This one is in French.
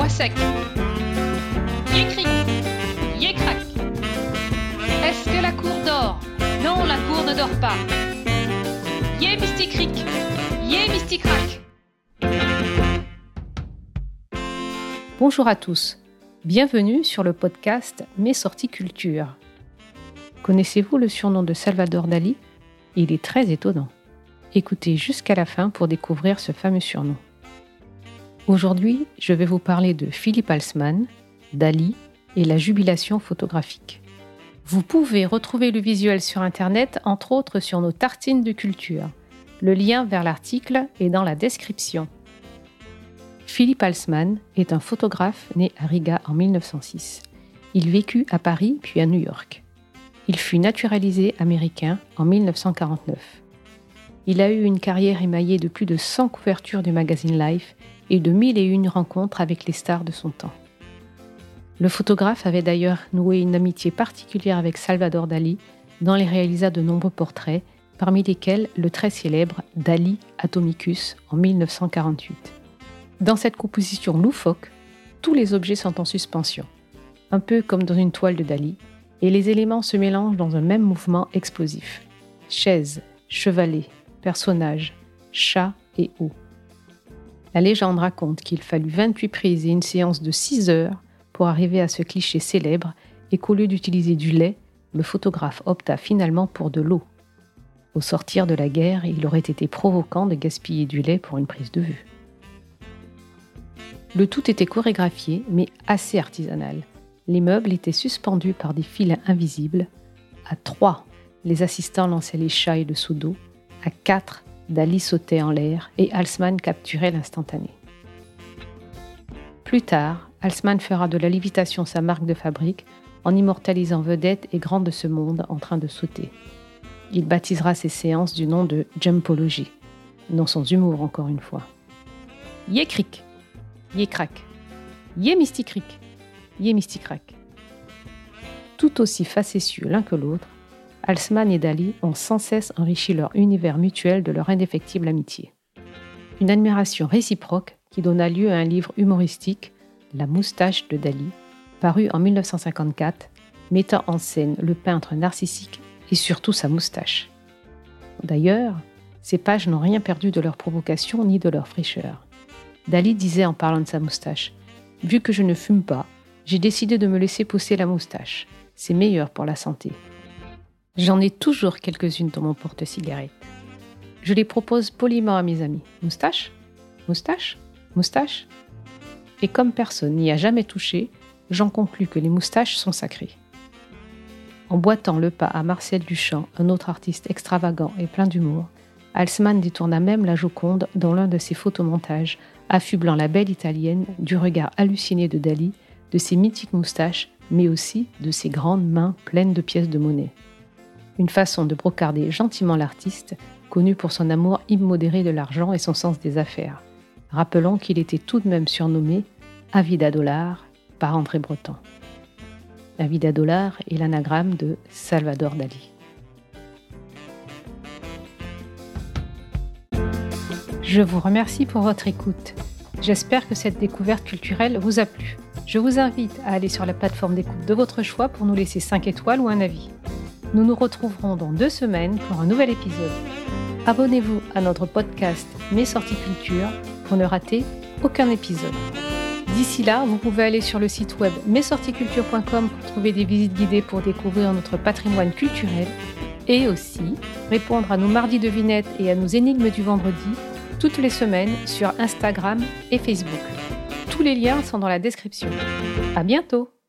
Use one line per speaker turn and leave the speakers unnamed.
voix sec. Yécrac. Est-ce que la cour dort? Non, la cour ne dort pas. Yé mysticric, yé mysticrac.
Bonjour à tous, bienvenue sur le podcast Mes sorties culture. Connaissez-vous le surnom de Salvador Dali? Il est très étonnant. Écoutez jusqu'à la fin pour découvrir ce fameux surnom. Aujourd'hui, je vais vous parler de Philippe Alsman, Dali et la jubilation photographique. Vous pouvez retrouver le visuel sur Internet, entre autres sur nos tartines de culture. Le lien vers l'article est dans la description. Philippe Alsman est un photographe né à Riga en 1906. Il vécut à Paris puis à New York. Il fut naturalisé américain en 1949. Il a eu une carrière émaillée de plus de 100 couvertures du magazine Life et de mille et une rencontres avec les stars de son temps. Le photographe avait d'ailleurs noué une amitié particulière avec Salvador Dali, dont il réalisa de nombreux portraits, parmi lesquels le très célèbre Dali Atomicus en 1948. Dans cette composition loufoque, tous les objets sont en suspension, un peu comme dans une toile de Dali, et les éléments se mélangent dans un même mouvement explosif. Chaises, chevalets, personnages, chats et eau. La légende raconte qu'il fallut 28 prises et une séance de 6 heures pour arriver à ce cliché célèbre et qu'au lieu d'utiliser du lait, le photographe opta finalement pour de l'eau. Au sortir de la guerre, il aurait été provoquant de gaspiller du lait pour une prise de vue. Le tout était chorégraphié, mais assez artisanal. Les meubles étaient suspendus par des fils invisibles. À trois, les assistants lançaient les chats et le seau d'eau. À quatre, Dali sautait en l'air et Halsman capturait l'instantané. Plus tard, Halsman fera de la lévitation sa marque de fabrique en immortalisant vedettes et grands de ce monde en train de sauter. Il baptisera ses séances du nom de Jumpology, non sans humour encore une fois. Yé cric, yé crac, yé mysticric, yé mysticrac. Tout aussi facétieux l'un que l'autre, Halsman et Dali ont sans cesse enrichi leur univers mutuel de leur indéfectible amitié. Une admiration réciproque qui donna lieu à un livre humoristique, La moustache de Dali, paru en 1954, mettant en scène le peintre narcissique et surtout sa moustache. D'ailleurs, ces pages n'ont rien perdu de leur provocation ni de leur fraîcheur. Dali disait en parlant de sa moustache Vu que je ne fume pas, j'ai décidé de me laisser pousser la moustache. C'est meilleur pour la santé. J'en ai toujours quelques-unes dans mon porte-cigarette. Je les propose poliment à mes amis. Moustache? Moustache? Moustache? Et comme personne n'y a jamais touché, j'en conclus que les moustaches sont sacrées. En boitant le pas à Marcel Duchamp, un autre artiste extravagant et plein d'humour, Halsman détourna même la Joconde dans l'un de ses photomontages, affublant la belle italienne du regard halluciné de Dali, de ses mythiques moustaches, mais aussi de ses grandes mains pleines de pièces de monnaie une façon de brocarder gentiment l'artiste, connu pour son amour immodéré de l'argent et son sens des affaires. Rappelons qu'il était tout de même surnommé Avida Dollar par André Breton. Avida Dollar est l'anagramme de Salvador Dali. Je vous remercie pour votre écoute. J'espère que cette découverte culturelle vous a plu. Je vous invite à aller sur la plateforme d'écoute de votre choix pour nous laisser 5 étoiles ou un avis. Nous nous retrouverons dans deux semaines pour un nouvel épisode. Abonnez-vous à notre podcast Mes sorties culture pour ne rater aucun épisode. D'ici là, vous pouvez aller sur le site web mesorticulture.com pour trouver des visites guidées pour découvrir notre patrimoine culturel et aussi répondre à nos mardis devinettes et à nos énigmes du vendredi toutes les semaines sur Instagram et Facebook. Tous les liens sont dans la description. À bientôt!